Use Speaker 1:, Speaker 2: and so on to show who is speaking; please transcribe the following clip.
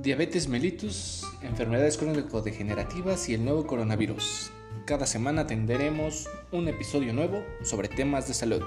Speaker 1: Diabetes mellitus, enfermedades crónico-degenerativas y el nuevo coronavirus. Cada semana tendremos un episodio nuevo sobre temas de salud.